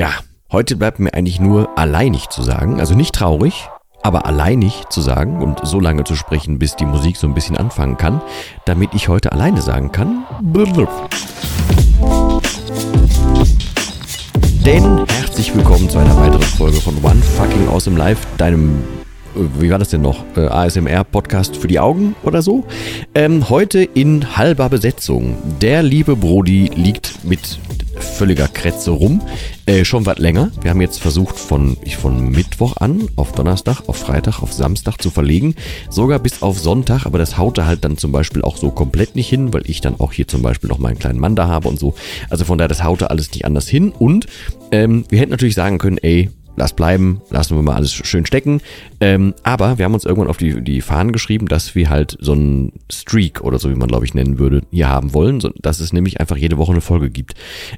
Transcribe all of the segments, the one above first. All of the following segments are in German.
Tja, heute bleibt mir eigentlich nur alleinig zu sagen, also nicht traurig, aber alleinig zu sagen und so lange zu sprechen, bis die Musik so ein bisschen anfangen kann, damit ich heute alleine sagen kann. Denn herzlich willkommen zu einer weiteren Folge von One Fucking Awesome Life, deinem wie war das denn noch? Äh, ASMR-Podcast für die Augen oder so. Ähm, heute in halber Besetzung. Der liebe Brody liegt mit völliger Kretze rum. Äh, schon was länger. Wir haben jetzt versucht, von, von Mittwoch an auf Donnerstag, auf Freitag, auf Samstag zu verlegen. Sogar bis auf Sonntag, aber das haute halt dann zum Beispiel auch so komplett nicht hin, weil ich dann auch hier zum Beispiel noch meinen kleinen Mann da habe und so. Also von daher, das haute alles nicht anders hin. Und ähm, wir hätten natürlich sagen können, ey, lass bleiben, lassen wir mal alles schön stecken. Ähm, aber wir haben uns irgendwann auf die, die Fahnen geschrieben, dass wir halt so einen Streak oder so, wie man glaube ich nennen würde, hier haben wollen, so, dass es nämlich einfach jede Woche eine Folge gibt.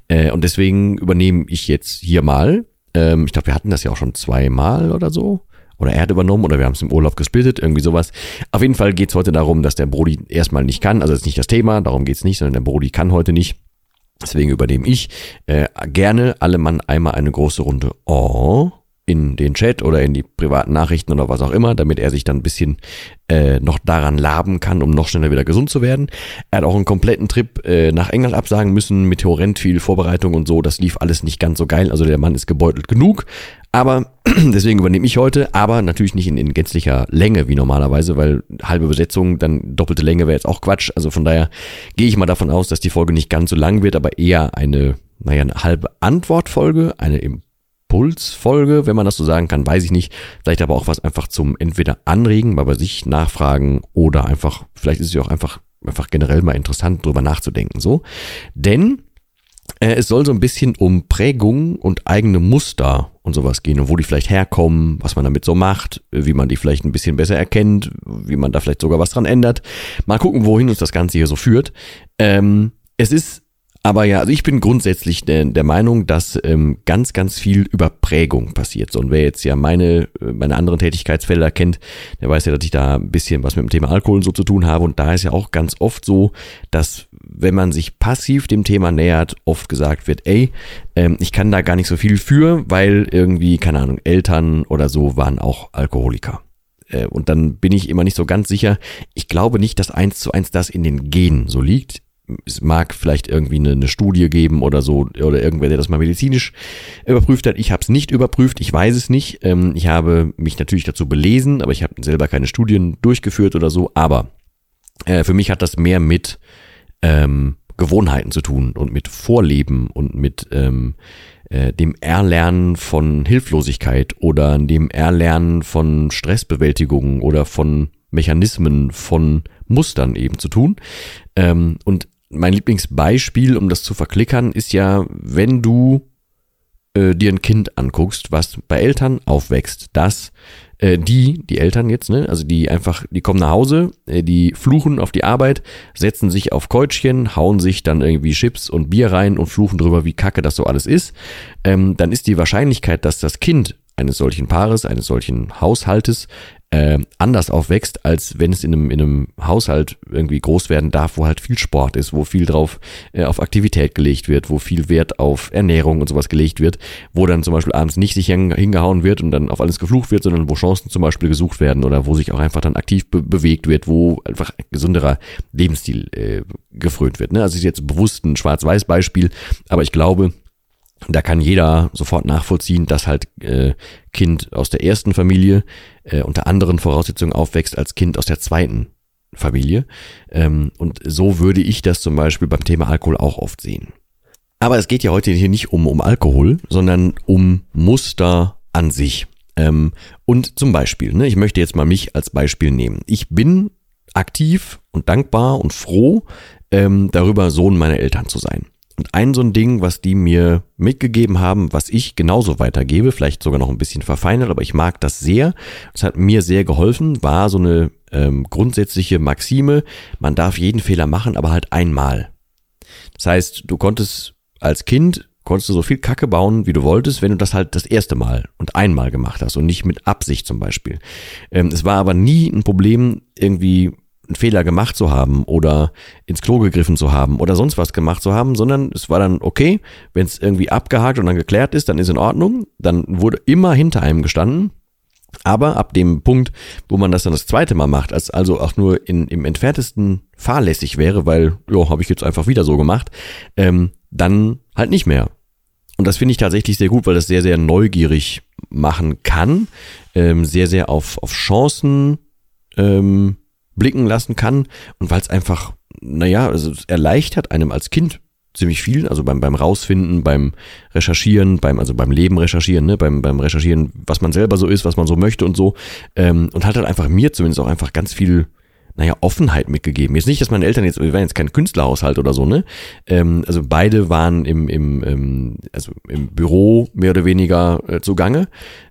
Äh, und deswegen übernehme ich jetzt hier mal. Ähm, ich glaube, wir hatten das ja auch schon zweimal oder so. Oder er hat übernommen oder wir haben es im Urlaub gesplittet, irgendwie sowas. Auf jeden Fall geht es heute darum, dass der Brody erstmal nicht kann. Also das ist nicht das Thema, darum geht es nicht, sondern der Brody kann heute nicht. Deswegen übernehme ich äh, gerne alle Mann einmal eine große Runde Oh in den Chat oder in die privaten Nachrichten oder was auch immer, damit er sich dann ein bisschen äh, noch daran laben kann, um noch schneller wieder gesund zu werden. Er hat auch einen kompletten Trip äh, nach England absagen müssen mit Horrend viel Vorbereitung und so. Das lief alles nicht ganz so geil. Also der Mann ist gebeutelt genug. Aber deswegen übernehme ich heute, aber natürlich nicht in, in gänzlicher Länge wie normalerweise, weil halbe Besetzung, dann doppelte Länge wäre jetzt auch Quatsch. Also von daher gehe ich mal davon aus, dass die Folge nicht ganz so lang wird, aber eher eine, naja, eine halbe Antwortfolge, eine Impulsfolge, wenn man das so sagen kann, weiß ich nicht. Vielleicht aber auch was einfach zum entweder anregen, mal bei sich nachfragen oder einfach, vielleicht ist es ja auch einfach, einfach generell mal interessant, drüber nachzudenken, so. Denn es soll so ein bisschen um Prägung und eigene Muster und sowas gehen und wo die vielleicht herkommen, was man damit so macht, wie man die vielleicht ein bisschen besser erkennt, wie man da vielleicht sogar was dran ändert. Mal gucken, wohin uns das Ganze hier so führt. Ähm, es ist aber ja, also ich bin grundsätzlich der, der Meinung, dass ähm, ganz, ganz viel über Prägung passiert. So, und wer jetzt ja meine, äh, meine anderen Tätigkeitsfelder kennt, der weiß ja, dass ich da ein bisschen was mit dem Thema Alkohol so zu tun habe. Und da ist ja auch ganz oft so, dass wenn man sich passiv dem Thema nähert, oft gesagt wird, ey, ähm, ich kann da gar nicht so viel für, weil irgendwie, keine Ahnung, Eltern oder so waren auch Alkoholiker äh, und dann bin ich immer nicht so ganz sicher. Ich glaube nicht, dass eins zu eins das in den Genen so liegt es mag vielleicht irgendwie eine, eine, Studie geben oder so, oder irgendwer, der das mal medizinisch überprüft hat. Ich habe es nicht überprüft, ich weiß es nicht. Ähm, ich habe mich natürlich dazu belesen, aber ich habe selber keine Studien durchgeführt oder so. Aber äh, für mich hat das mehr mit ähm, Gewohnheiten zu tun und mit Vorleben und mit ähm, äh, dem Erlernen von Hilflosigkeit oder dem Erlernen von Stressbewältigung oder von Mechanismen von Mustern eben zu tun. Ähm, und mein Lieblingsbeispiel, um das zu verklickern, ist ja, wenn du äh, dir ein Kind anguckst, was bei Eltern aufwächst, dass äh, die, die Eltern jetzt, ne, also die einfach, die kommen nach Hause, äh, die fluchen auf die Arbeit, setzen sich auf Keutschchen, hauen sich dann irgendwie Chips und Bier rein und fluchen drüber, wie kacke das so alles ist, ähm, dann ist die Wahrscheinlichkeit, dass das Kind eines solchen Paares, eines solchen Haushaltes äh, anders aufwächst, als wenn es in einem, in einem Haushalt irgendwie groß werden darf, wo halt viel Sport ist, wo viel drauf äh, auf Aktivität gelegt wird, wo viel Wert auf Ernährung und sowas gelegt wird, wo dann zum Beispiel abends nicht sich hingehauen wird und dann auf alles geflucht wird, sondern wo Chancen zum Beispiel gesucht werden oder wo sich auch einfach dann aktiv be bewegt wird, wo einfach gesunderer Lebensstil äh, gefrönt wird. Ne? Also ist jetzt bewusst ein Schwarz-Weiß-Beispiel, aber ich glaube, da kann jeder sofort nachvollziehen, dass halt äh, Kind aus der ersten Familie äh, unter anderen Voraussetzungen aufwächst als Kind aus der zweiten Familie. Ähm, und so würde ich das zum Beispiel beim Thema Alkohol auch oft sehen. Aber es geht ja heute hier nicht um, um Alkohol, sondern um Muster an sich. Ähm, und zum Beispiel, ne, ich möchte jetzt mal mich als Beispiel nehmen. Ich bin aktiv und dankbar und froh, ähm, darüber Sohn meiner Eltern zu sein. Und ein so ein Ding, was die mir mitgegeben haben, was ich genauso weitergebe, vielleicht sogar noch ein bisschen verfeinert, aber ich mag das sehr. Das hat mir sehr geholfen, war so eine ähm, grundsätzliche Maxime, man darf jeden Fehler machen, aber halt einmal. Das heißt, du konntest als Kind konntest du so viel Kacke bauen, wie du wolltest, wenn du das halt das erste Mal und einmal gemacht hast und nicht mit Absicht zum Beispiel. Ähm, es war aber nie ein Problem, irgendwie einen Fehler gemacht zu haben oder ins Klo gegriffen zu haben oder sonst was gemacht zu haben, sondern es war dann okay, wenn es irgendwie abgehakt und dann geklärt ist, dann ist in Ordnung. Dann wurde immer hinter einem gestanden. Aber ab dem Punkt, wo man das dann das zweite Mal macht, als also auch nur in, im entferntesten fahrlässig wäre, weil, ja, habe ich jetzt einfach wieder so gemacht, ähm, dann halt nicht mehr. Und das finde ich tatsächlich sehr gut, weil das sehr, sehr neugierig machen kann, ähm, sehr, sehr auf, auf Chancen ähm, blicken lassen kann und weil es einfach, naja, also es erleichtert einem als Kind ziemlich viel, also beim, beim Rausfinden, beim Recherchieren, beim, also beim Leben recherchieren, ne, beim, beim Recherchieren, was man selber so ist, was man so möchte und so. Ähm, und hat halt einfach mir zumindest auch einfach ganz viel, naja, Offenheit mitgegeben. Jetzt nicht, dass meine Eltern jetzt, wir waren jetzt kein Künstlerhaushalt oder so, ne? Ähm, also beide waren im, im, ähm, also im Büro mehr oder weniger äh, zugange.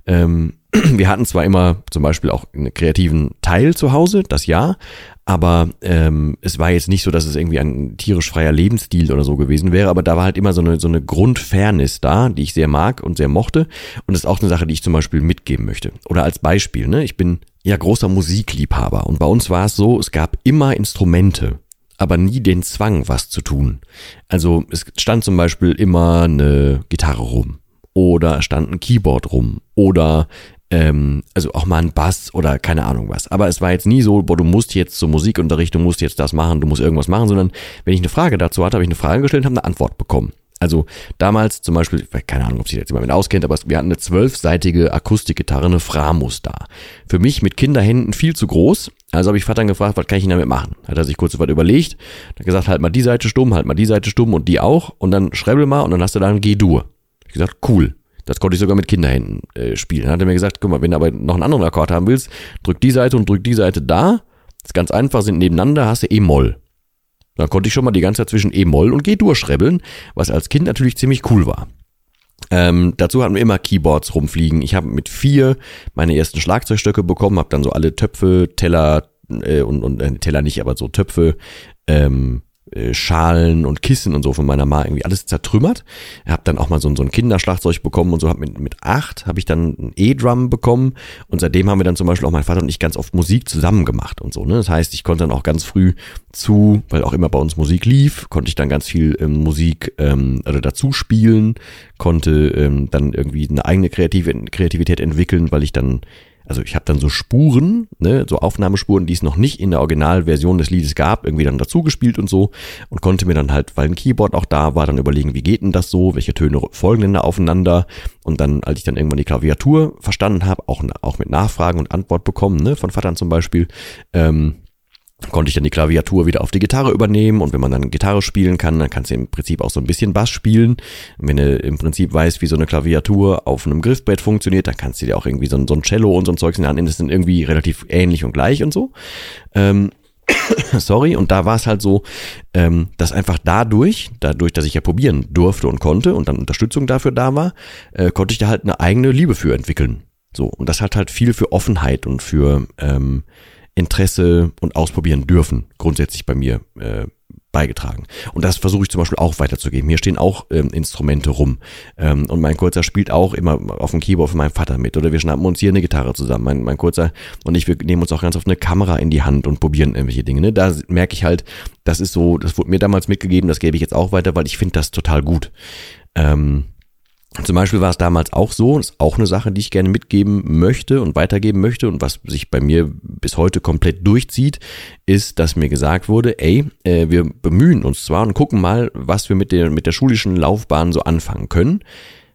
Ähm, wir hatten zwar immer zum Beispiel auch einen kreativen Teil zu Hause, das ja, aber ähm, es war jetzt nicht so, dass es irgendwie ein tierisch freier Lebensstil oder so gewesen wäre, aber da war halt immer so eine, so eine Grundfairness da, die ich sehr mag und sehr mochte und das ist auch eine Sache, die ich zum Beispiel mitgeben möchte. Oder als Beispiel, ne, ich bin ja großer Musikliebhaber und bei uns war es so, es gab immer Instrumente aber nie den Zwang, was zu tun. Also es stand zum Beispiel immer eine Gitarre rum oder stand ein Keyboard rum oder ähm, also auch mal ein Bass oder keine Ahnung was. Aber es war jetzt nie so, boah, du musst jetzt zur Musikunterricht, du musst jetzt das machen, du musst irgendwas machen, sondern wenn ich eine Frage dazu hatte, habe ich eine Frage gestellt und habe eine Antwort bekommen. Also damals zum Beispiel, keine Ahnung, ob sich jetzt jemand mit auskennt, aber wir hatten eine zwölfseitige Akustikgitarre, eine Framus da. Für mich mit Kinderhänden viel zu groß. Also habe ich Vater gefragt, was kann ich denn damit machen? Hat er sich kurz was überlegt, hat gesagt, halt mal die Seite stumm, halt mal die Seite stumm und die auch und dann schrebbel mal und dann hast du da ein G-Dur. Ich gesagt, cool. Das konnte ich sogar mit Kinderhänden äh, spielen. Dann hat er mir gesagt, guck mal, wenn du aber noch einen anderen Akkord haben willst, drück die Seite und drück die Seite da. Das ist ganz einfach, sind nebeneinander, hast du E-Moll. Dann konnte ich schon mal die ganze Zeit zwischen E-Moll und G-Dur schrebbeln, was als Kind natürlich ziemlich cool war. Ähm, dazu hatten wir immer Keyboards rumfliegen. Ich habe mit vier meine ersten Schlagzeugstöcke bekommen, habe dann so alle Töpfe, Teller äh, und, und äh, Teller nicht, aber so Töpfe ähm, äh, Schalen und Kissen und so von meiner Ma irgendwie alles zertrümmert. Hab dann auch mal so, so ein Kinderschlagzeug bekommen und so. Hab mit, mit acht habe ich dann ein E-Drum bekommen und seitdem haben wir dann zum Beispiel auch mein Vater und ich ganz oft Musik zusammen gemacht und so. Ne? Das heißt, ich konnte dann auch ganz früh zu, weil auch immer bei uns Musik lief, konnte ich dann ganz viel ähm, Musik ähm, also dazu spielen, konnte ähm, dann irgendwie eine eigene Kreative, Kreativität entwickeln, weil ich dann also ich habe dann so Spuren, ne, so Aufnahmespuren, die es noch nicht in der Originalversion des Liedes gab, irgendwie dann dazu gespielt und so und konnte mir dann halt, weil ein Keyboard auch da war, dann überlegen, wie geht denn das so, welche Töne folgen denn da aufeinander und dann, als ich dann irgendwann die Klaviatur verstanden habe, auch, auch mit Nachfragen und Antwort bekommen, ne, von Vatern zum Beispiel, ähm, konnte ich dann die Klaviatur wieder auf die Gitarre übernehmen und wenn man dann Gitarre spielen kann, dann kannst du im Prinzip auch so ein bisschen Bass spielen. wenn du im Prinzip weißt, wie so eine Klaviatur auf einem Griffbrett funktioniert, dann kannst du dir auch irgendwie so ein, so ein Cello und so ein Zeugs in der Hand Das sind irgendwie relativ ähnlich und gleich und so. Ähm, sorry, und da war es halt so, ähm, dass einfach dadurch, dadurch, dass ich ja probieren durfte und konnte und dann Unterstützung dafür da war, äh, konnte ich da halt eine eigene Liebe für entwickeln. So, und das hat halt viel für Offenheit und für ähm, Interesse und ausprobieren dürfen, grundsätzlich bei mir äh, beigetragen. Und das versuche ich zum Beispiel auch weiterzugeben. Hier stehen auch ähm, Instrumente rum. Ähm, und mein Kurzer spielt auch immer auf dem Keyboard von meinem Vater mit. Oder wir schnappen uns hier eine Gitarre zusammen. Mein, mein Kurzer und ich, wir nehmen uns auch ganz oft eine Kamera in die Hand und probieren irgendwelche Dinge. Ne? Da merke ich halt, das ist so, das wurde mir damals mitgegeben, das gebe ich jetzt auch weiter, weil ich finde das total gut. Ähm, zum Beispiel war es damals auch so, das ist auch eine Sache, die ich gerne mitgeben möchte und weitergeben möchte und was sich bei mir bis heute komplett durchzieht, ist, dass mir gesagt wurde, ey, äh, wir bemühen uns zwar und gucken mal, was wir mit der, mit der schulischen Laufbahn so anfangen können.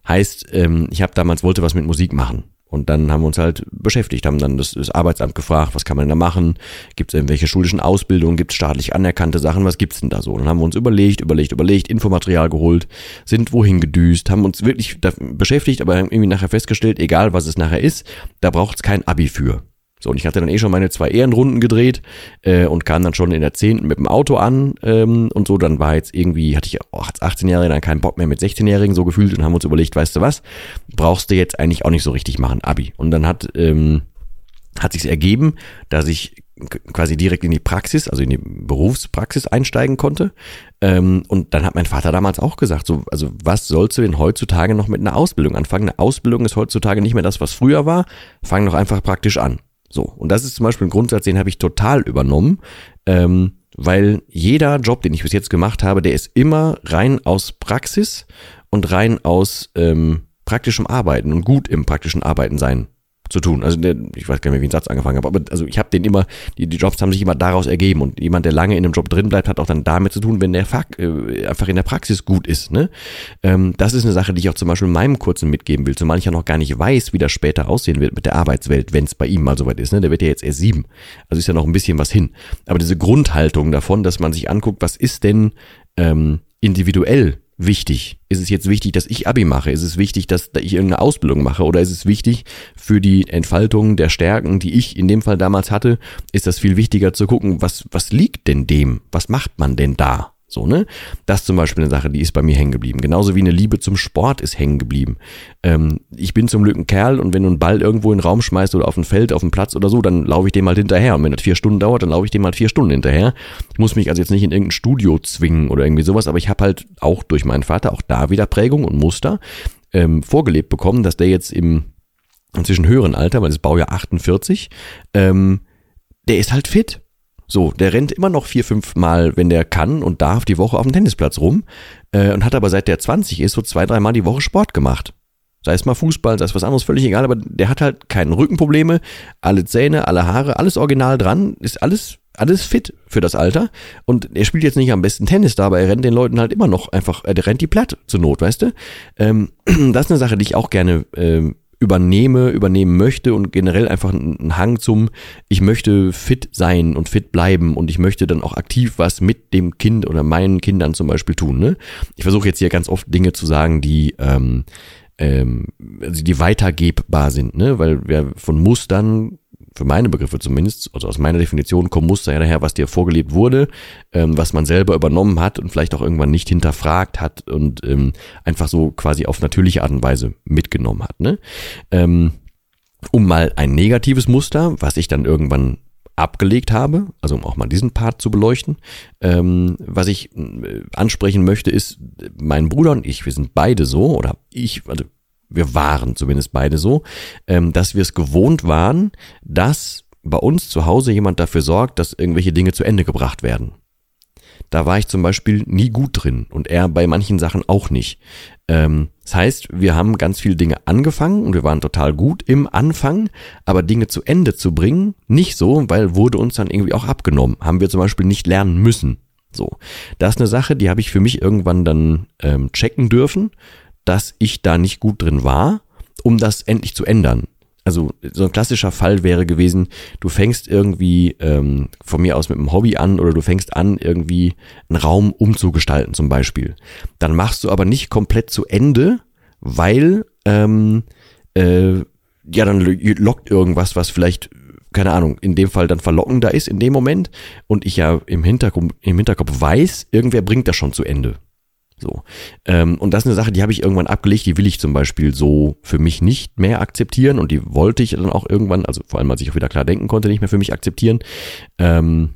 Heißt, ähm, ich habe damals wollte was mit Musik machen. Und dann haben wir uns halt beschäftigt, haben dann das, das Arbeitsamt gefragt, was kann man denn da machen? Gibt es irgendwelche schulischen Ausbildungen? Gibt es staatlich anerkannte Sachen? Was gibt's denn da so? Und dann haben wir uns überlegt, überlegt, überlegt, Infomaterial geholt, sind wohin gedüst, haben uns wirklich beschäftigt, aber haben irgendwie nachher festgestellt, egal was es nachher ist, da braucht's kein Abi für. So, und ich hatte dann eh schon meine zwei Ehrenrunden gedreht äh, und kam dann schon in der zehnten mit dem Auto an ähm, und so. Dann war jetzt irgendwie, hatte ich oh, als 18-Jähriger dann keinen Bock mehr mit 16-Jährigen so gefühlt und haben uns überlegt, weißt du was, brauchst du jetzt eigentlich auch nicht so richtig machen, Abi. Und dann hat, ähm, hat sich ergeben, dass ich quasi direkt in die Praxis, also in die Berufspraxis einsteigen konnte. Ähm, und dann hat mein Vater damals auch gesagt, so, also was sollst du denn heutzutage noch mit einer Ausbildung anfangen? Eine Ausbildung ist heutzutage nicht mehr das, was früher war. Fang doch einfach praktisch an. So, und das ist zum Beispiel ein Grundsatz, den habe ich total übernommen, ähm, weil jeder Job, den ich bis jetzt gemacht habe, der ist immer rein aus Praxis und rein aus ähm, praktischem Arbeiten und gut im praktischen Arbeiten sein zu tun. Also der, ich weiß gar nicht mehr, wie ein Satz angefangen habe, aber also ich habe den immer, die, die Jobs haben sich immer daraus ergeben und jemand, der lange in einem Job drin bleibt, hat auch dann damit zu tun, wenn der Fakt, äh, einfach in der Praxis gut ist. Ne? Ähm, das ist eine Sache, die ich auch zum Beispiel in meinem kurzen mitgeben will, zumal ich ja noch gar nicht weiß, wie das später aussehen wird mit der Arbeitswelt, wenn es bei ihm mal soweit ist. Ne? Der wird ja jetzt erst sieben, also ist ja noch ein bisschen was hin. Aber diese Grundhaltung davon, dass man sich anguckt, was ist denn ähm, individuell wichtig? Ist es jetzt wichtig, dass ich Abi mache? Ist es wichtig, dass ich irgendeine Ausbildung mache? Oder ist es wichtig für die Entfaltung der Stärken, die ich in dem Fall damals hatte, ist das viel wichtiger zu gucken, was, was liegt denn dem? Was macht man denn da? So, ne? Das zum Beispiel eine Sache, die ist bei mir hängen geblieben. Genauso wie eine Liebe zum Sport ist hängen geblieben. Ähm, ich bin zum Glück ein Kerl und wenn du einen Ball irgendwo in den Raum schmeißt oder auf ein Feld, auf dem Platz oder so, dann laufe ich dem halt hinterher. Und wenn das vier Stunden dauert, dann laufe ich dem halt vier Stunden hinterher. Ich muss mich also jetzt nicht in irgendein Studio zwingen oder irgendwie sowas, aber ich habe halt auch durch meinen Vater auch da wieder Prägung und Muster ähm, vorgelebt bekommen, dass der jetzt im inzwischen höheren Alter, weil das Baujahr 48, ähm, der ist halt fit so, der rennt immer noch vier, fünf Mal, wenn der kann und darf, die Woche auf dem Tennisplatz rum äh, und hat aber seit der 20 ist so zwei, dreimal die Woche Sport gemacht. Sei es mal Fußball, sei es was anderes, völlig egal, aber der hat halt keine Rückenprobleme, alle Zähne, alle Haare, alles original dran, ist alles, alles fit für das Alter. Und er spielt jetzt nicht am besten Tennis da, aber er rennt den Leuten halt immer noch einfach, der rennt die platt zur Not, weißt du? Ähm, das ist eine Sache, die ich auch gerne ähm, übernehme, übernehmen möchte und generell einfach einen Hang zum, ich möchte fit sein und fit bleiben und ich möchte dann auch aktiv was mit dem Kind oder meinen Kindern zum Beispiel tun. Ne? Ich versuche jetzt hier ganz oft Dinge zu sagen, die ähm, ähm, also die weitergebbar sind, ne? weil wir von Mustern für meine Begriffe zumindest, also aus meiner Definition kommen Muster ja daher, was dir vorgelebt wurde, ähm, was man selber übernommen hat und vielleicht auch irgendwann nicht hinterfragt hat und ähm, einfach so quasi auf natürliche Art und Weise mitgenommen hat. Ne? Ähm, um mal ein negatives Muster, was ich dann irgendwann abgelegt habe, also um auch mal diesen Part zu beleuchten. Ähm, was ich äh, ansprechen möchte, ist, mein Bruder und ich, wir sind beide so, oder ich, also wir waren zumindest beide so, ähm, dass wir es gewohnt waren, dass bei uns zu Hause jemand dafür sorgt, dass irgendwelche Dinge zu Ende gebracht werden. Da war ich zum Beispiel nie gut drin und er bei manchen Sachen auch nicht. Ähm, das heißt, wir haben ganz viele Dinge angefangen und wir waren total gut im Anfang, aber Dinge zu Ende zu bringen, nicht so, weil wurde uns dann irgendwie auch abgenommen. Haben wir zum Beispiel nicht lernen müssen. So, das ist eine Sache, die habe ich für mich irgendwann dann ähm, checken dürfen dass ich da nicht gut drin war, um das endlich zu ändern. Also so ein klassischer Fall wäre gewesen, du fängst irgendwie ähm, von mir aus mit einem Hobby an oder du fängst an, irgendwie einen Raum umzugestalten zum Beispiel. Dann machst du aber nicht komplett zu Ende, weil ähm, äh, ja dann lockt irgendwas, was vielleicht keine Ahnung, in dem Fall dann verlockender ist in dem Moment und ich ja im Hinterkopf, im Hinterkopf weiß, irgendwer bringt das schon zu Ende. So. Ähm, und das ist eine Sache, die habe ich irgendwann abgelegt, die will ich zum Beispiel so für mich nicht mehr akzeptieren und die wollte ich dann auch irgendwann, also vor allem als ich auch wieder klar denken konnte, nicht mehr für mich akzeptieren. Ähm,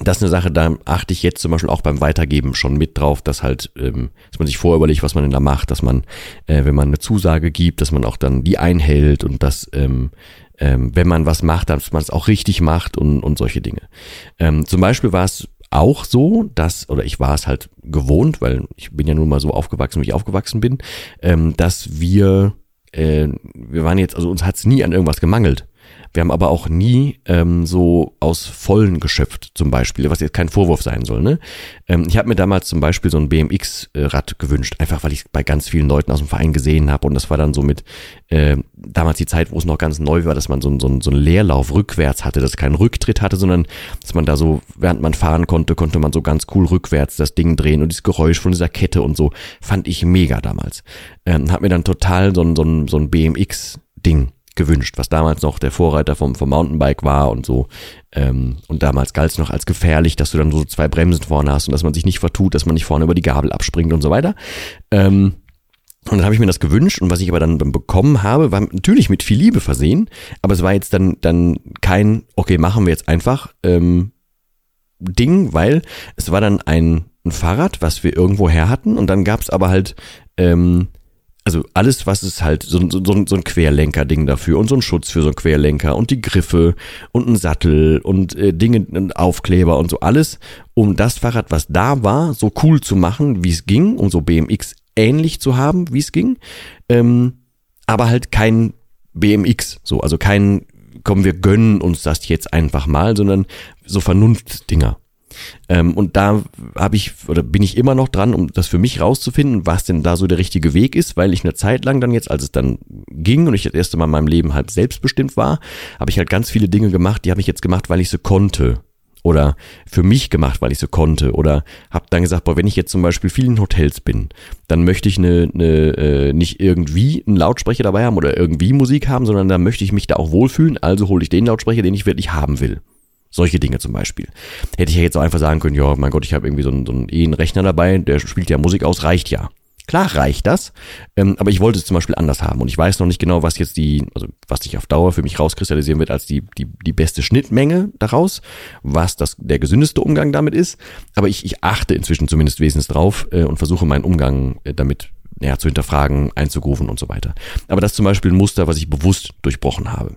das ist eine Sache, da achte ich jetzt zum Beispiel auch beim Weitergeben schon mit drauf, dass halt, ähm, dass man sich vorüberlegt, was man denn da macht, dass man, äh, wenn man eine Zusage gibt, dass man auch dann die einhält und dass, ähm, ähm, wenn man was macht, dass man es auch richtig macht und, und solche Dinge. Ähm, zum Beispiel war es auch so, dass, oder ich war es halt gewohnt, weil ich bin ja nun mal so aufgewachsen, wie ich aufgewachsen bin, ähm, dass wir, äh, wir waren jetzt, also uns hat es nie an irgendwas gemangelt. Wir haben aber auch nie ähm, so aus Vollen geschöpft, zum Beispiel, was jetzt kein Vorwurf sein soll. Ne? Ähm, ich habe mir damals zum Beispiel so ein BMX-Rad gewünscht, einfach weil ich es bei ganz vielen Leuten aus dem Verein gesehen habe. Und das war dann so mit äh, damals die Zeit, wo es noch ganz neu war, dass man so, so, so einen Leerlauf rückwärts hatte, dass es keinen Rücktritt hatte, sondern dass man da so, während man fahren konnte, konnte man so ganz cool rückwärts das Ding drehen und dieses Geräusch von dieser Kette und so, fand ich mega damals. Ähm, hab mir dann total so so so ein BMX-Ding gewünscht, was damals noch der Vorreiter vom, vom Mountainbike war und so. Ähm, und damals galt es noch als gefährlich, dass du dann so zwei Bremsen vorne hast und dass man sich nicht vertut, dass man nicht vorne über die Gabel abspringt und so weiter. Ähm, und dann habe ich mir das gewünscht und was ich aber dann bekommen habe, war natürlich mit viel Liebe versehen, aber es war jetzt dann, dann kein, okay, machen wir jetzt einfach ähm, Ding, weil es war dann ein, ein Fahrrad, was wir irgendwo her hatten und dann gab es aber halt ähm, also alles, was ist halt so, so, so ein Querlenker-Ding dafür und so ein Schutz für so ein Querlenker und die Griffe und ein Sattel und äh, Dinge, ein Aufkleber und so alles, um das Fahrrad, was da war, so cool zu machen, wie es ging, um so BMX ähnlich zu haben, wie es ging, ähm, aber halt kein BMX, so, also kein, komm, wir gönnen uns das jetzt einfach mal, sondern so Vernunftdinger. Ähm, und da habe ich oder bin ich immer noch dran, um das für mich rauszufinden, was denn da so der richtige Weg ist, weil ich eine Zeit lang dann jetzt, als es dann ging und ich das erste Mal in meinem Leben halt selbstbestimmt war, habe ich halt ganz viele Dinge gemacht, die habe ich jetzt gemacht, weil ich sie konnte oder für mich gemacht, weil ich so konnte oder habe dann gesagt, boah, wenn ich jetzt zum Beispiel viel in Hotels bin, dann möchte ich eine, eine äh, nicht irgendwie einen Lautsprecher dabei haben oder irgendwie Musik haben, sondern dann möchte ich mich da auch wohlfühlen, also hole ich den Lautsprecher, den ich wirklich haben will. Solche Dinge zum Beispiel. Hätte ich ja jetzt auch einfach sagen können, ja, mein Gott, ich habe irgendwie so einen, so einen, einen Rechner dabei, der spielt ja Musik aus, reicht ja. Klar reicht das, ähm, aber ich wollte es zum Beispiel anders haben und ich weiß noch nicht genau, was jetzt die, also was sich auf Dauer für mich rauskristallisieren wird als die, die, die beste Schnittmenge daraus, was das der gesündeste Umgang damit ist, aber ich, ich achte inzwischen zumindest wesentlich drauf äh, und versuche meinen Umgang äh, damit ja, zu hinterfragen, einzugrufen und so weiter. Aber das ist zum Beispiel ein Muster, was ich bewusst durchbrochen habe.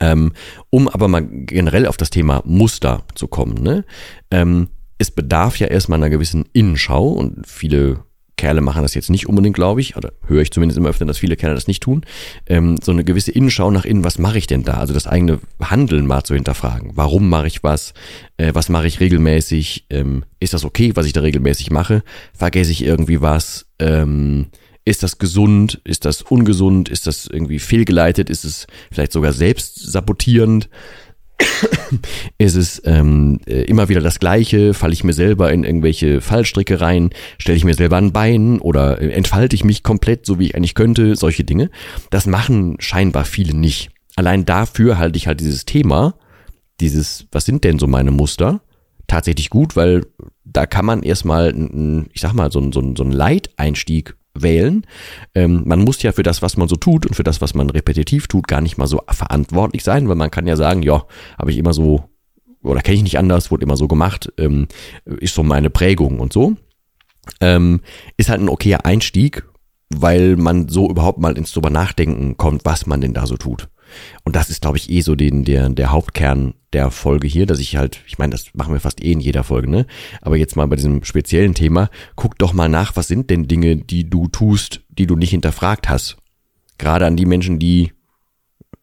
Ähm, um aber mal generell auf das Thema Muster zu kommen, ne? Ähm, es bedarf ja erstmal einer gewissen Innenschau und viele Kerle machen das jetzt nicht unbedingt, glaube ich, oder höre ich zumindest immer öfter, dass viele Kerle das nicht tun, ähm, so eine gewisse Innenschau nach innen, was mache ich denn da? Also das eigene Handeln mal zu hinterfragen. Warum mache ich was? Äh, was mache ich regelmäßig? Ähm, ist das okay, was ich da regelmäßig mache? Vergesse ich irgendwie was? Ähm, ist das gesund? Ist das ungesund? Ist das irgendwie fehlgeleitet? Ist es vielleicht sogar selbst sabotierend? ist es ähm, äh, immer wieder das Gleiche? Falle ich mir selber in irgendwelche Fallstricke rein? Stelle ich mir selber ein Bein oder äh, entfalte ich mich komplett, so wie ich eigentlich könnte? Solche Dinge. Das machen scheinbar viele nicht. Allein dafür halte ich halt dieses Thema, dieses, was sind denn so meine Muster, tatsächlich gut, weil da kann man erstmal, ich sag mal, so, so, so einen Leiteinstieg wählen. Ähm, man muss ja für das, was man so tut und für das, was man repetitiv tut, gar nicht mal so verantwortlich sein, weil man kann ja sagen, ja, habe ich immer so, oder kenne ich nicht anders, wurde immer so gemacht, ähm, ist so meine Prägung und so. Ähm, ist halt ein okayer Einstieg, weil man so überhaupt mal ins drüber nachdenken kommt, was man denn da so tut. Und das ist, glaube ich, eh so den, der, der Hauptkern der Folge hier, dass ich halt, ich meine, das machen wir fast eh in jeder Folge, ne? Aber jetzt mal bei diesem speziellen Thema, guck doch mal nach, was sind denn Dinge, die du tust, die du nicht hinterfragt hast. Gerade an die Menschen, die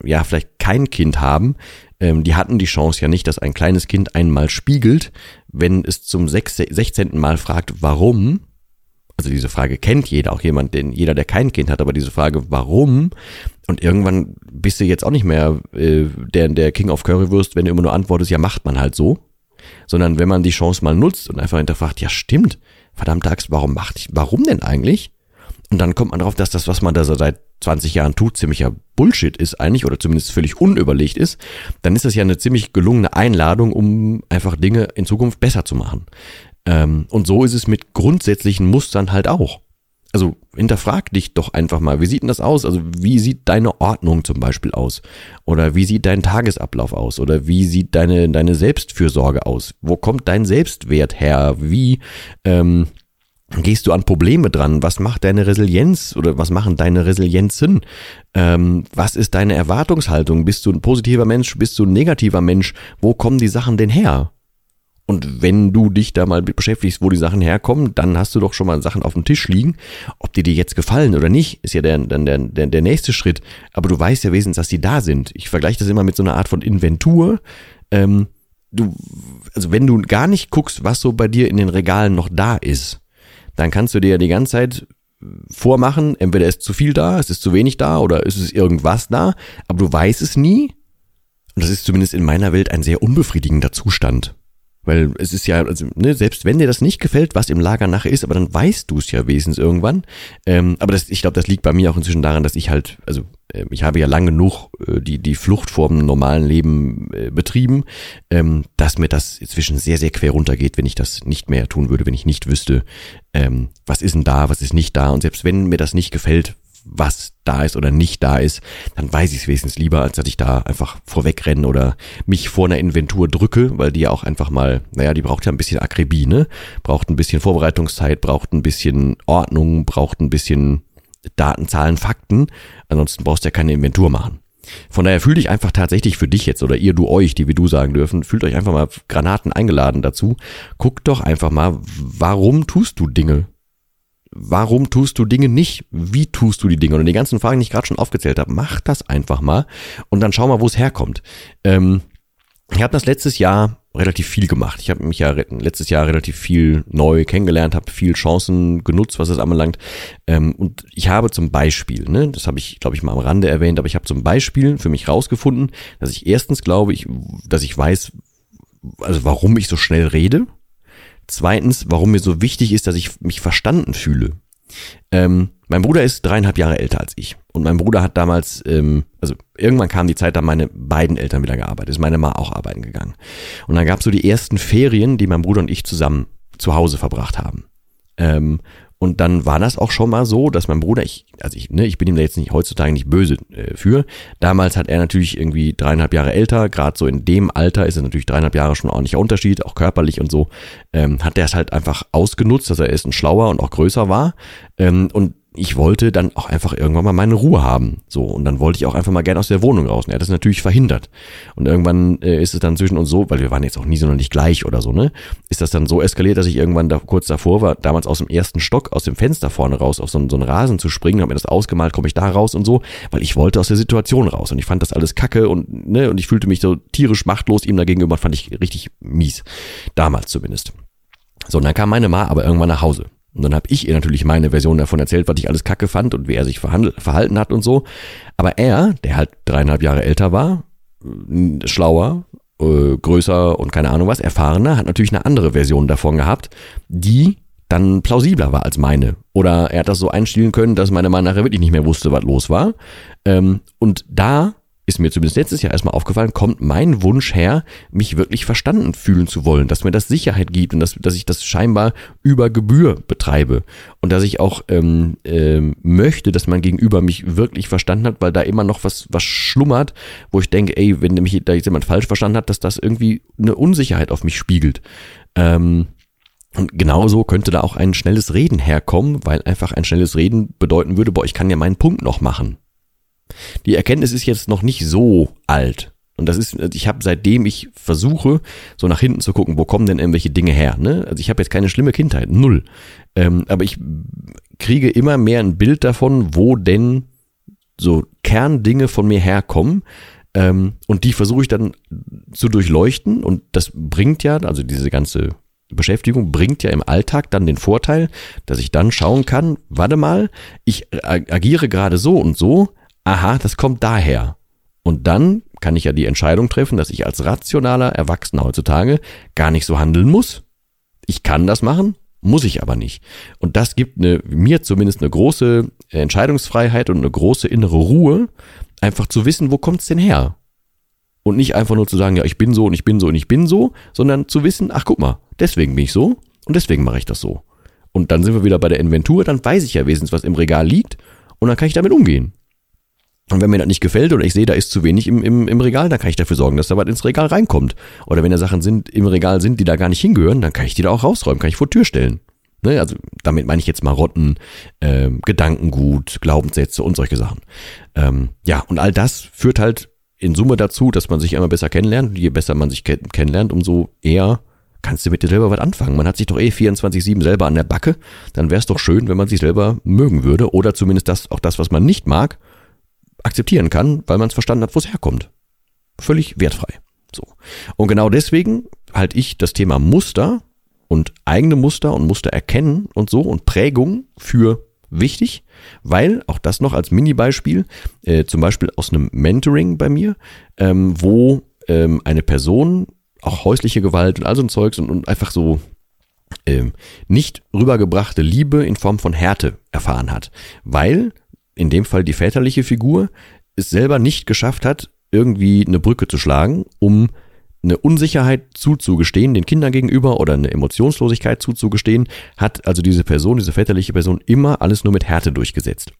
ja vielleicht kein Kind haben, ähm, die hatten die Chance ja nicht, dass ein kleines Kind einmal spiegelt, wenn es zum 16. Mal fragt, warum, also diese Frage kennt jeder, auch jemand, den jeder, der kein Kind hat, aber diese Frage, warum? Und irgendwann bist du jetzt auch nicht mehr äh, der, der King of Currywurst, wenn du immer nur antwortest, ja, macht man halt so. Sondern wenn man die Chance mal nutzt und einfach hinterfragt, ja, stimmt, verdammt Axt, warum macht ich, warum denn eigentlich? Und dann kommt man drauf, dass das, was man da seit 20 Jahren tut, ziemlicher Bullshit ist eigentlich oder zumindest völlig unüberlegt ist, dann ist das ja eine ziemlich gelungene Einladung, um einfach Dinge in Zukunft besser zu machen. Ähm, und so ist es mit grundsätzlichen Mustern halt auch. Also hinterfrag dich doch einfach mal, wie sieht denn das aus? Also wie sieht deine Ordnung zum Beispiel aus? Oder wie sieht dein Tagesablauf aus? Oder wie sieht deine, deine Selbstfürsorge aus? Wo kommt dein Selbstwert her? Wie ähm, gehst du an Probleme dran? Was macht deine Resilienz oder was machen deine Resilienzen? Ähm, was ist deine Erwartungshaltung? Bist du ein positiver Mensch? Bist du ein negativer Mensch? Wo kommen die Sachen denn her? Und wenn du dich da mal beschäftigst, wo die Sachen herkommen, dann hast du doch schon mal Sachen auf dem Tisch liegen. Ob die dir jetzt gefallen oder nicht, ist ja dann der, der, der, der nächste Schritt. Aber du weißt ja wesentlich, dass die da sind. Ich vergleiche das immer mit so einer Art von Inventur. Ähm, du, also wenn du gar nicht guckst, was so bei dir in den Regalen noch da ist, dann kannst du dir ja die ganze Zeit vormachen, entweder ist zu viel da, es ist zu wenig da oder ist es irgendwas da, aber du weißt es nie. Und das ist zumindest in meiner Welt ein sehr unbefriedigender Zustand. Weil es ist ja, also, ne, selbst wenn dir das nicht gefällt, was im Lager nachher ist, aber dann weißt du es ja wesentlich irgendwann. Ähm, aber das, ich glaube, das liegt bei mir auch inzwischen daran, dass ich halt, also äh, ich habe ja lange genug äh, die, die Flucht vor dem normalen Leben äh, betrieben, ähm, dass mir das inzwischen sehr, sehr quer runtergeht, wenn ich das nicht mehr tun würde, wenn ich nicht wüsste, ähm, was ist denn da, was ist nicht da. Und selbst wenn mir das nicht gefällt, was da ist oder nicht da ist, dann weiß ich es wenigstens lieber, als dass ich da einfach vorwegrenne oder mich vor einer Inventur drücke, weil die ja auch einfach mal, naja, die braucht ja ein bisschen Akribie, ne? Braucht ein bisschen Vorbereitungszeit, braucht ein bisschen Ordnung, braucht ein bisschen Daten, Zahlen, Fakten. Ansonsten brauchst du ja keine Inventur machen. Von daher fühlt dich einfach tatsächlich für dich jetzt oder ihr, du, euch, die wir du sagen dürfen, fühlt euch einfach mal Granaten eingeladen dazu. Guckt doch einfach mal, warum tust du Dinge? Warum tust du Dinge nicht? Wie tust du die Dinge? Und die ganzen Fragen, die ich gerade schon aufgezählt habe, mach das einfach mal und dann schau mal, wo es herkommt. Ähm, ich habe das letztes Jahr relativ viel gemacht. Ich habe mich ja letztes Jahr relativ viel neu kennengelernt, habe viel Chancen genutzt, was es anbelangt. Ähm, und ich habe zum Beispiel, ne, das habe ich, glaube ich, mal am Rande erwähnt, aber ich habe zum Beispiel für mich rausgefunden, dass ich erstens glaube, ich, dass ich weiß, also warum ich so schnell rede. Zweitens, warum mir so wichtig ist, dass ich mich verstanden fühle. Ähm, mein Bruder ist dreieinhalb Jahre älter als ich. Und mein Bruder hat damals, ähm, also irgendwann kam die Zeit, da meine beiden Eltern wieder gearbeitet. Ist meine Ma auch arbeiten gegangen. Und dann gab es so die ersten Ferien, die mein Bruder und ich zusammen zu Hause verbracht haben. Ähm, und dann war das auch schon mal so, dass mein Bruder, ich, also ich, ne, ich bin ihm da jetzt nicht heutzutage nicht böse äh, für. Damals hat er natürlich irgendwie dreieinhalb Jahre älter, gerade so in dem Alter ist es natürlich dreieinhalb Jahre schon ein ordentlicher Unterschied, auch körperlich und so. Ähm, hat er es halt einfach ausgenutzt, dass er erst ein schlauer und auch größer war. Ähm, und ich wollte dann auch einfach irgendwann mal meine Ruhe haben. So, und dann wollte ich auch einfach mal gerne aus der Wohnung raus. Und er hat das natürlich verhindert. Und irgendwann äh, ist es dann zwischen uns so, weil wir waren jetzt auch nie so noch nicht gleich oder so, ne? Ist das dann so eskaliert, dass ich irgendwann da kurz davor war, damals aus dem ersten Stock, aus dem Fenster vorne raus, auf so, so einen Rasen zu springen, habe mir das ausgemalt, komme ich da raus und so, weil ich wollte aus der Situation raus. Und ich fand das alles kacke und, ne, und ich fühlte mich so tierisch machtlos ihm dagegenüber, fand ich richtig mies. Damals zumindest. So, und dann kam meine Ma aber irgendwann nach Hause. Und dann habe ich ihr natürlich meine Version davon erzählt, was ich alles kacke fand und wie er sich verhalten hat und so. Aber er, der halt dreieinhalb Jahre älter war, schlauer, äh, größer und keine Ahnung was, erfahrener, hat natürlich eine andere Version davon gehabt, die dann plausibler war als meine. Oder er hat das so einstellen können, dass meine Mann nachher wirklich nicht mehr wusste, was los war. Ähm, und da ist mir zumindest letztes Jahr erstmal aufgefallen, kommt mein Wunsch her, mich wirklich verstanden fühlen zu wollen, dass mir das Sicherheit gibt und dass, dass ich das scheinbar über Gebühr betreibe und dass ich auch ähm, ähm, möchte, dass mein Gegenüber mich wirklich verstanden hat, weil da immer noch was, was schlummert, wo ich denke, ey, wenn mich da jetzt jemand falsch verstanden hat, dass das irgendwie eine Unsicherheit auf mich spiegelt. Ähm, und genauso könnte da auch ein schnelles Reden herkommen, weil einfach ein schnelles Reden bedeuten würde, boah, ich kann ja meinen Punkt noch machen. Die Erkenntnis ist jetzt noch nicht so alt. Und das ist, ich habe seitdem ich versuche, so nach hinten zu gucken, wo kommen denn irgendwelche Dinge her. Ne? Also ich habe jetzt keine schlimme Kindheit, null. Ähm, aber ich kriege immer mehr ein Bild davon, wo denn so Kerndinge von mir herkommen. Ähm, und die versuche ich dann zu durchleuchten. Und das bringt ja, also diese ganze Beschäftigung bringt ja im Alltag dann den Vorteil, dass ich dann schauen kann, warte mal, ich agiere gerade so und so, aha, das kommt daher. Und dann kann ich ja die Entscheidung treffen, dass ich als rationaler Erwachsener heutzutage gar nicht so handeln muss. Ich kann das machen, muss ich aber nicht. Und das gibt eine, mir zumindest eine große Entscheidungsfreiheit und eine große innere Ruhe, einfach zu wissen, wo kommt's denn her? Und nicht einfach nur zu sagen, ja, ich bin so und ich bin so und ich bin so, sondern zu wissen, ach guck mal, deswegen bin ich so und deswegen mache ich das so. Und dann sind wir wieder bei der Inventur, dann weiß ich ja wesentlich, was im Regal liegt und dann kann ich damit umgehen. Und wenn mir das nicht gefällt oder ich sehe, da ist zu wenig im, im, im Regal, dann kann ich dafür sorgen, dass da was ins Regal reinkommt. Oder wenn da Sachen sind, im Regal sind, die da gar nicht hingehören, dann kann ich die da auch rausräumen, kann ich vor Tür stellen. Ne? Also damit meine ich jetzt Marotten, ähm, Gedankengut, Glaubenssätze und solche Sachen. Ähm, ja, und all das führt halt in Summe dazu, dass man sich immer besser kennenlernt. Und je besser man sich kennenlernt, umso eher kannst du mit dir selber was anfangen. Man hat sich doch eh 24-7 selber an der Backe. Dann wäre es doch schön, wenn man sich selber mögen würde. Oder zumindest das, auch das, was man nicht mag, akzeptieren kann, weil man es verstanden hat, wo es herkommt. Völlig wertfrei. So. Und genau deswegen halte ich das Thema Muster und eigene Muster und Muster erkennen und so und Prägung für wichtig, weil auch das noch als Mini-Beispiel, äh, zum Beispiel aus einem Mentoring bei mir, ähm, wo ähm, eine Person auch häusliche Gewalt und all so ein Zeugs und, und einfach so ähm, nicht rübergebrachte Liebe in Form von Härte erfahren hat, weil in dem Fall die väterliche Figur, es selber nicht geschafft hat, irgendwie eine Brücke zu schlagen, um eine Unsicherheit zuzugestehen den Kindern gegenüber oder eine Emotionslosigkeit zuzugestehen, hat also diese Person, diese väterliche Person immer alles nur mit Härte durchgesetzt.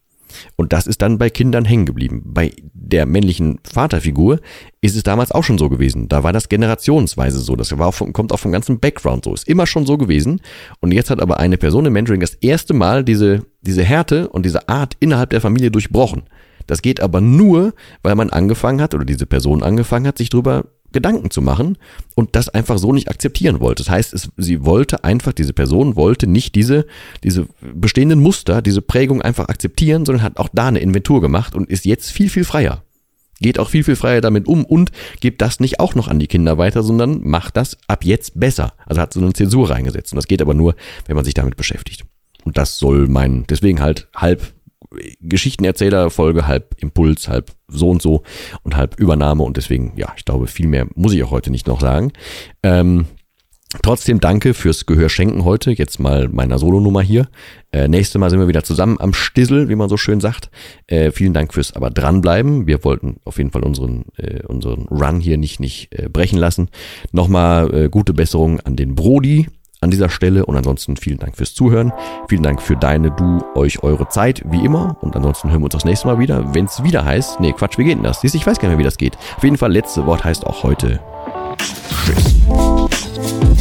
Und das ist dann bei Kindern hängen geblieben. Bei der männlichen Vaterfigur ist es damals auch schon so gewesen. Da war das generationsweise so. Das auch vom, kommt auch vom ganzen Background so. Ist immer schon so gewesen. Und jetzt hat aber eine Person im Mentoring das erste Mal diese, diese Härte und diese Art innerhalb der Familie durchbrochen. Das geht aber nur, weil man angefangen hat oder diese Person angefangen hat, sich drüber Gedanken zu machen und das einfach so nicht akzeptieren wollte. Das heißt, es, sie wollte einfach, diese Person wollte nicht diese, diese bestehenden Muster, diese Prägung einfach akzeptieren, sondern hat auch da eine Inventur gemacht und ist jetzt viel, viel freier. Geht auch viel, viel freier damit um und gibt das nicht auch noch an die Kinder weiter, sondern macht das ab jetzt besser. Also hat so eine Zäsur reingesetzt. Und das geht aber nur, wenn man sich damit beschäftigt. Und das soll mein, deswegen halt halb Geschichtenerzähler-Folge, halb Impuls, halb so und so und halb Übernahme und deswegen, ja, ich glaube, viel mehr muss ich auch heute nicht noch sagen. Ähm, Trotzdem danke fürs Gehör schenken heute. Jetzt mal meiner Solonummer hier. Äh, nächste Mal sind wir wieder zusammen am Stissel, wie man so schön sagt. Äh, vielen Dank fürs aber dranbleiben. Wir wollten auf jeden Fall unseren, äh, unseren Run hier nicht, nicht äh, brechen lassen. Nochmal äh, gute Besserung an den Brody an dieser Stelle und ansonsten vielen Dank fürs Zuhören. Vielen Dank für deine, du, euch, eure Zeit, wie immer. Und ansonsten hören wir uns das nächste Mal wieder, wenn es wieder heißt, nee, Quatsch, wie geht denn das? Siehst, ich weiß gar nicht mehr, wie das geht. Auf jeden Fall, letzte Wort heißt auch heute Tschüss.